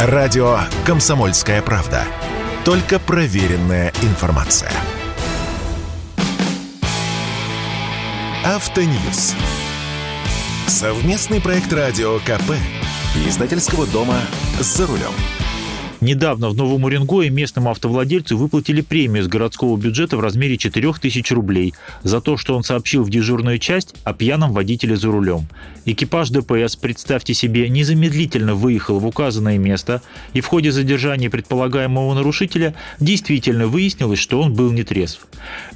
Радио «Комсомольская правда». Только проверенная информация. Автоньюз. Совместный проект радио КП. Издательского дома «За рулем». Недавно в Новом Уренгое местному автовладельцу выплатили премию с городского бюджета в размере 4000 рублей за то, что он сообщил в дежурную часть о пьяном водителе за рулем. Экипаж ДПС, представьте себе, незамедлительно выехал в указанное место, и в ходе задержания предполагаемого нарушителя действительно выяснилось, что он был нетрезв.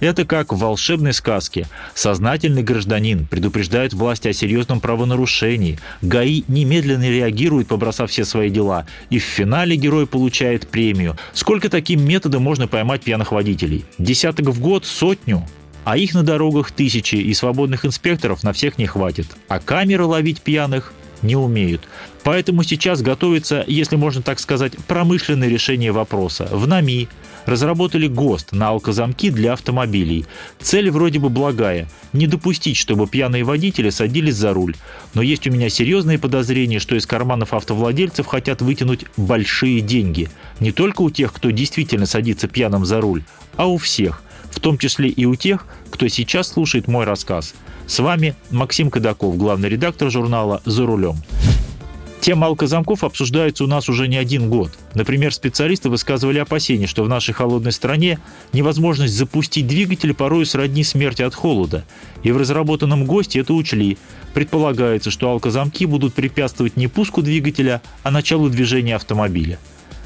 Это как в волшебной сказке. Сознательный гражданин предупреждает власти о серьезном правонарушении, ГАИ немедленно реагирует, побросав все свои дела, и в финале герой получает премию. Сколько таким методом можно поймать пьяных водителей? Десяток в год? Сотню? А их на дорогах тысячи, и свободных инспекторов на всех не хватит. А камеры ловить пьяных не умеют. Поэтому сейчас готовится, если можно так сказать, промышленное решение вопроса. В НАМИ разработали ГОСТ на алкозамки для автомобилей. Цель вроде бы благая – не допустить, чтобы пьяные водители садились за руль. Но есть у меня серьезные подозрения, что из карманов автовладельцев хотят вытянуть большие деньги. Не только у тех, кто действительно садится пьяным за руль, а у всех, в том числе и у тех, кто сейчас слушает мой рассказ. С вами Максим Кадаков, главный редактор журнала «За рулем». Тема алкозамков обсуждается у нас уже не один год. Например, специалисты высказывали опасения, что в нашей холодной стране невозможность запустить двигатель порой сродни смерти от холода. И в разработанном ГОСТе это учли. Предполагается, что алкозамки будут препятствовать не пуску двигателя, а началу движения автомобиля.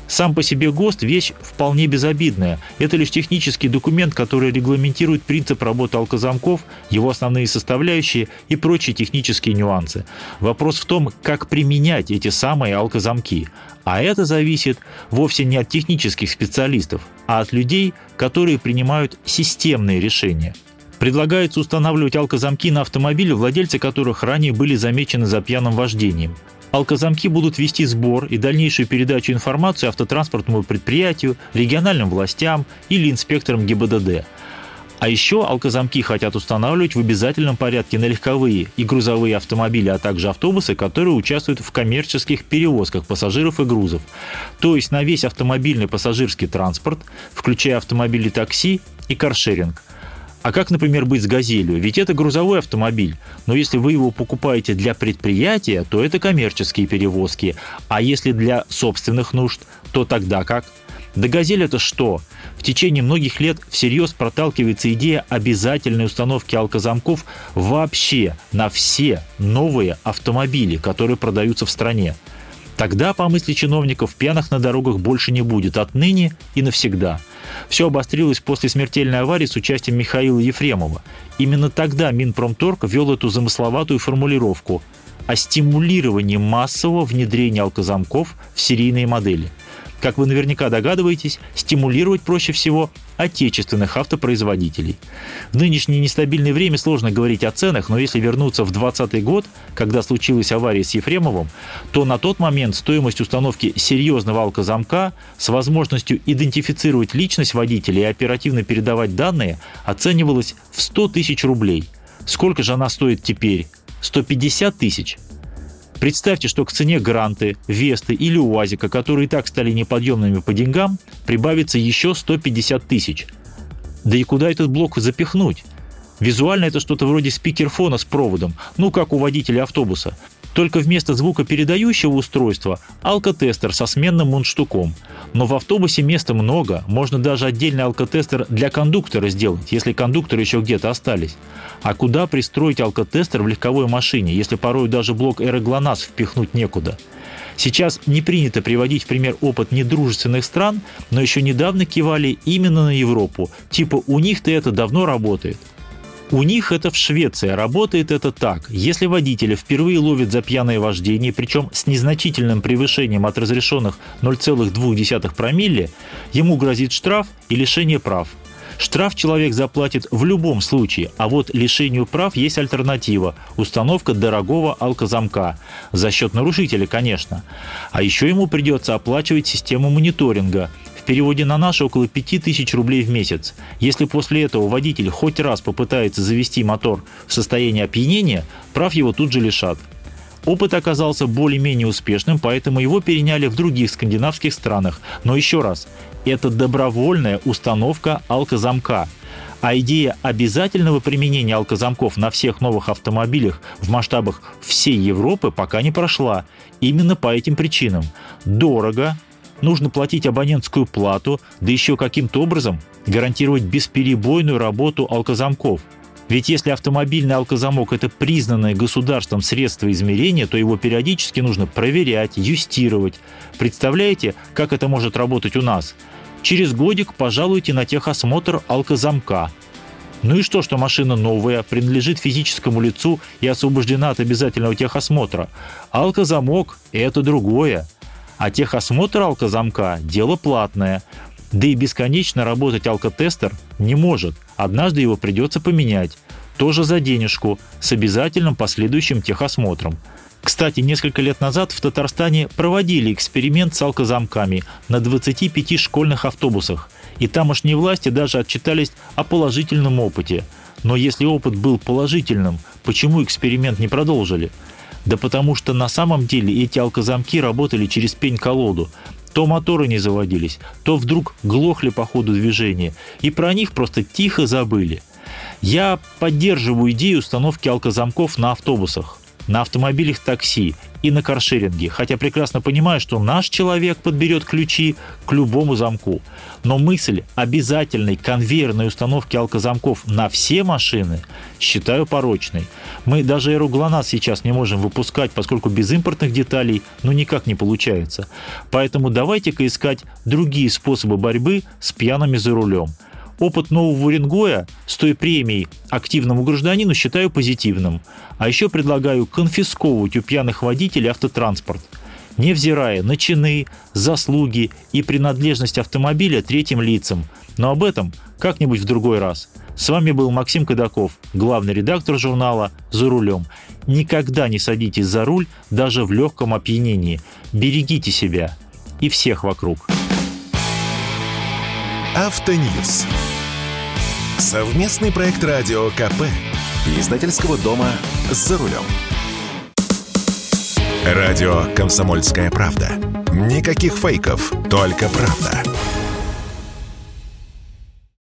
Сам по себе ГОСТ – вещь вполне безобидная. Это лишь технический документ, который регламентирует принцип работы алкозамков, его основные составляющие и прочие технические нюансы. Вопрос в том, как применять эти самые алкозамки. А это зависит вовсе не от технических специалистов, а от людей, которые принимают системные решения. Предлагается устанавливать алкозамки на автомобили, владельцы которых ранее были замечены за пьяным вождением. Алкозамки будут вести сбор и дальнейшую передачу информации автотранспортному предприятию, региональным властям или инспекторам ГИБДД. А еще алкозамки хотят устанавливать в обязательном порядке на легковые и грузовые автомобили, а также автобусы, которые участвуют в коммерческих перевозках пассажиров и грузов. То есть на весь автомобильный пассажирский транспорт, включая автомобили такси и каршеринг. А как, например, быть с «Газелью»? Ведь это грузовой автомобиль. Но если вы его покупаете для предприятия, то это коммерческие перевозки. А если для собственных нужд, то тогда как? Да «Газель» это что? В течение многих лет всерьез проталкивается идея обязательной установки алкозамков вообще на все новые автомобили, которые продаются в стране. Тогда, по мысли чиновников, пьяных на дорогах больше не будет отныне и навсегда. Все обострилось после смертельной аварии с участием Михаила Ефремова. Именно тогда Минпромторг ввел эту замысловатую формулировку о стимулировании массового внедрения алкозамков в серийные модели – как вы наверняка догадываетесь, стимулировать проще всего отечественных автопроизводителей. В нынешнее нестабильное время сложно говорить о ценах, но если вернуться в 2020 год, когда случилась авария с Ефремовым, то на тот момент стоимость установки серьезного алкозамка с возможностью идентифицировать личность водителя и оперативно передавать данные оценивалась в 100 тысяч рублей. Сколько же она стоит теперь? 150 тысяч? Представьте, что к цене Гранты, Весты или УАЗика, которые и так стали неподъемными по деньгам, прибавится еще 150 тысяч. Да и куда этот блок запихнуть? Визуально это что-то вроде спикерфона с проводом, ну как у водителя автобуса. Только вместо звукопередающего устройства – алкотестер со сменным мундштуком. Но в автобусе места много, можно даже отдельный алкотестер для кондуктора сделать, если кондукторы еще где-то остались. А куда пристроить алкотестер в легковой машине, если порой даже блок аэроглонасс впихнуть некуда? Сейчас не принято приводить в пример опыт недружественных стран, но еще недавно кивали именно на Европу. Типа у них-то это давно работает. У них это в Швеции. Работает это так. Если водителя впервые ловят за пьяное вождение, причем с незначительным превышением от разрешенных 0,2 промилле, ему грозит штраф и лишение прав. Штраф человек заплатит в любом случае, а вот лишению прав есть альтернатива – установка дорогого алкозамка. За счет нарушителя, конечно. А еще ему придется оплачивать систему мониторинга – переводе на наши около 5000 рублей в месяц. Если после этого водитель хоть раз попытается завести мотор в состоянии опьянения, прав его тут же лишат. Опыт оказался более-менее успешным, поэтому его переняли в других скандинавских странах. Но еще раз, это добровольная установка алкозамка. А идея обязательного применения алкозамков на всех новых автомобилях в масштабах всей Европы пока не прошла. Именно по этим причинам. Дорого, нужно платить абонентскую плату, да еще каким-то образом гарантировать бесперебойную работу алкозамков – ведь если автомобильный алкозамок – это признанное государством средство измерения, то его периодически нужно проверять, юстировать. Представляете, как это может работать у нас? Через годик пожалуйте на техосмотр алкозамка. Ну и что, что машина новая, принадлежит физическому лицу и освобождена от обязательного техосмотра? Алкозамок – это другое. А техосмотр алкозамка – дело платное. Да и бесконечно работать алкотестер не может. Однажды его придется поменять. Тоже за денежку, с обязательным последующим техосмотром. Кстати, несколько лет назад в Татарстане проводили эксперимент с алкозамками на 25 школьных автобусах. И тамошние власти даже отчитались о положительном опыте. Но если опыт был положительным, почему эксперимент не продолжили? Да потому что на самом деле эти алкозамки работали через пень-колоду. То моторы не заводились, то вдруг глохли по ходу движения, и про них просто тихо забыли. Я поддерживаю идею установки алкозамков на автобусах, на автомобилях такси и на каршеринге, хотя прекрасно понимаю, что наш человек подберет ключи к любому замку. Но мысль обязательной конвейерной установки алкозамков на все машины считаю порочной. Мы даже эру ГЛОНАСС сейчас не можем выпускать, поскольку без импортных деталей ну никак не получается. Поэтому давайте-ка искать другие способы борьбы с пьяными за рулем – Опыт нового Уренгоя с той премией активному гражданину считаю позитивным. А еще предлагаю конфисковывать у пьяных водителей автотранспорт, невзирая на чины, заслуги и принадлежность автомобиля третьим лицам. Но об этом как-нибудь в другой раз. С вами был Максим Кадаков, главный редактор журнала «За рулем». Никогда не садитесь за руль даже в легком опьянении. Берегите себя и всех вокруг. Автоньюз. Совместный проект радио КП. Издательского дома «За рулем». Радио «Комсомольская правда». Никаких фейков, только правда.